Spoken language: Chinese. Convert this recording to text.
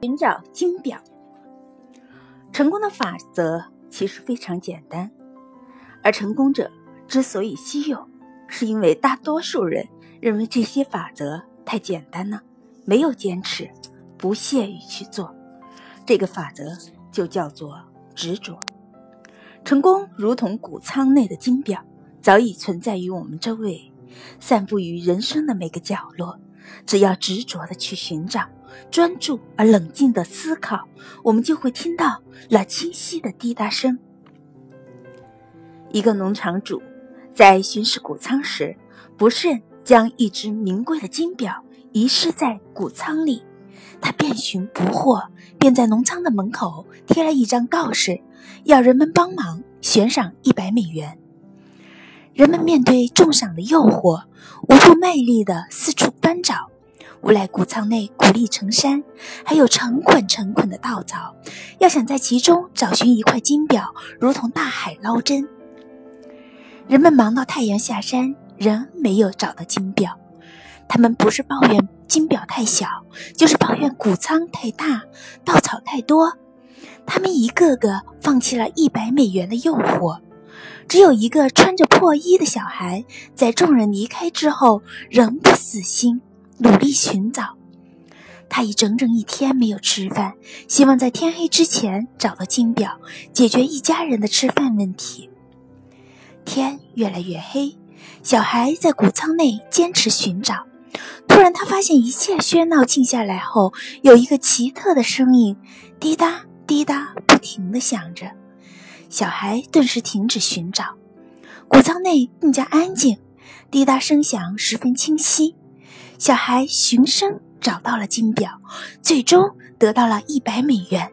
寻找金表。成功的法则其实非常简单，而成功者之所以稀有，是因为大多数人认为这些法则太简单了，没有坚持，不屑于去做。这个法则就叫做执着。成功如同谷仓内的金表，早已存在于我们周围，散布于人生的每个角落。只要执着的去寻找，专注而冷静的思考，我们就会听到那清晰的滴答声。一个农场主在巡视谷仓时，不慎将一只名贵的金表遗失在谷仓里。他遍寻不获，便在农仓的门口贴了一张告示，要人们帮忙悬赏一百美元。人们面对重赏的诱惑，无不卖力地四处翻找。无赖谷仓内谷粒成山，还有成捆成捆的稻草，要想在其中找寻一块金表，如同大海捞针。人们忙到太阳下山，仍没有找到金表。他们不是抱怨金表太小，就是抱怨谷仓太大，稻草太多。他们一个个放弃了一百美元的诱惑。只有一个穿着破衣的小孩，在众人离开之后，仍不死心，努力寻找。他已整整一天没有吃饭，希望在天黑之前找到金表，解决一家人的吃饭问题。天越来越黑，小孩在谷仓内坚持寻找。突然，他发现一切喧闹静下来后，有一个奇特的声音，滴答滴答不停地响着。小孩顿时停止寻找，谷仓内更加安静，滴答声响十分清晰。小孩循声找到了金表，最终得到了一百美元。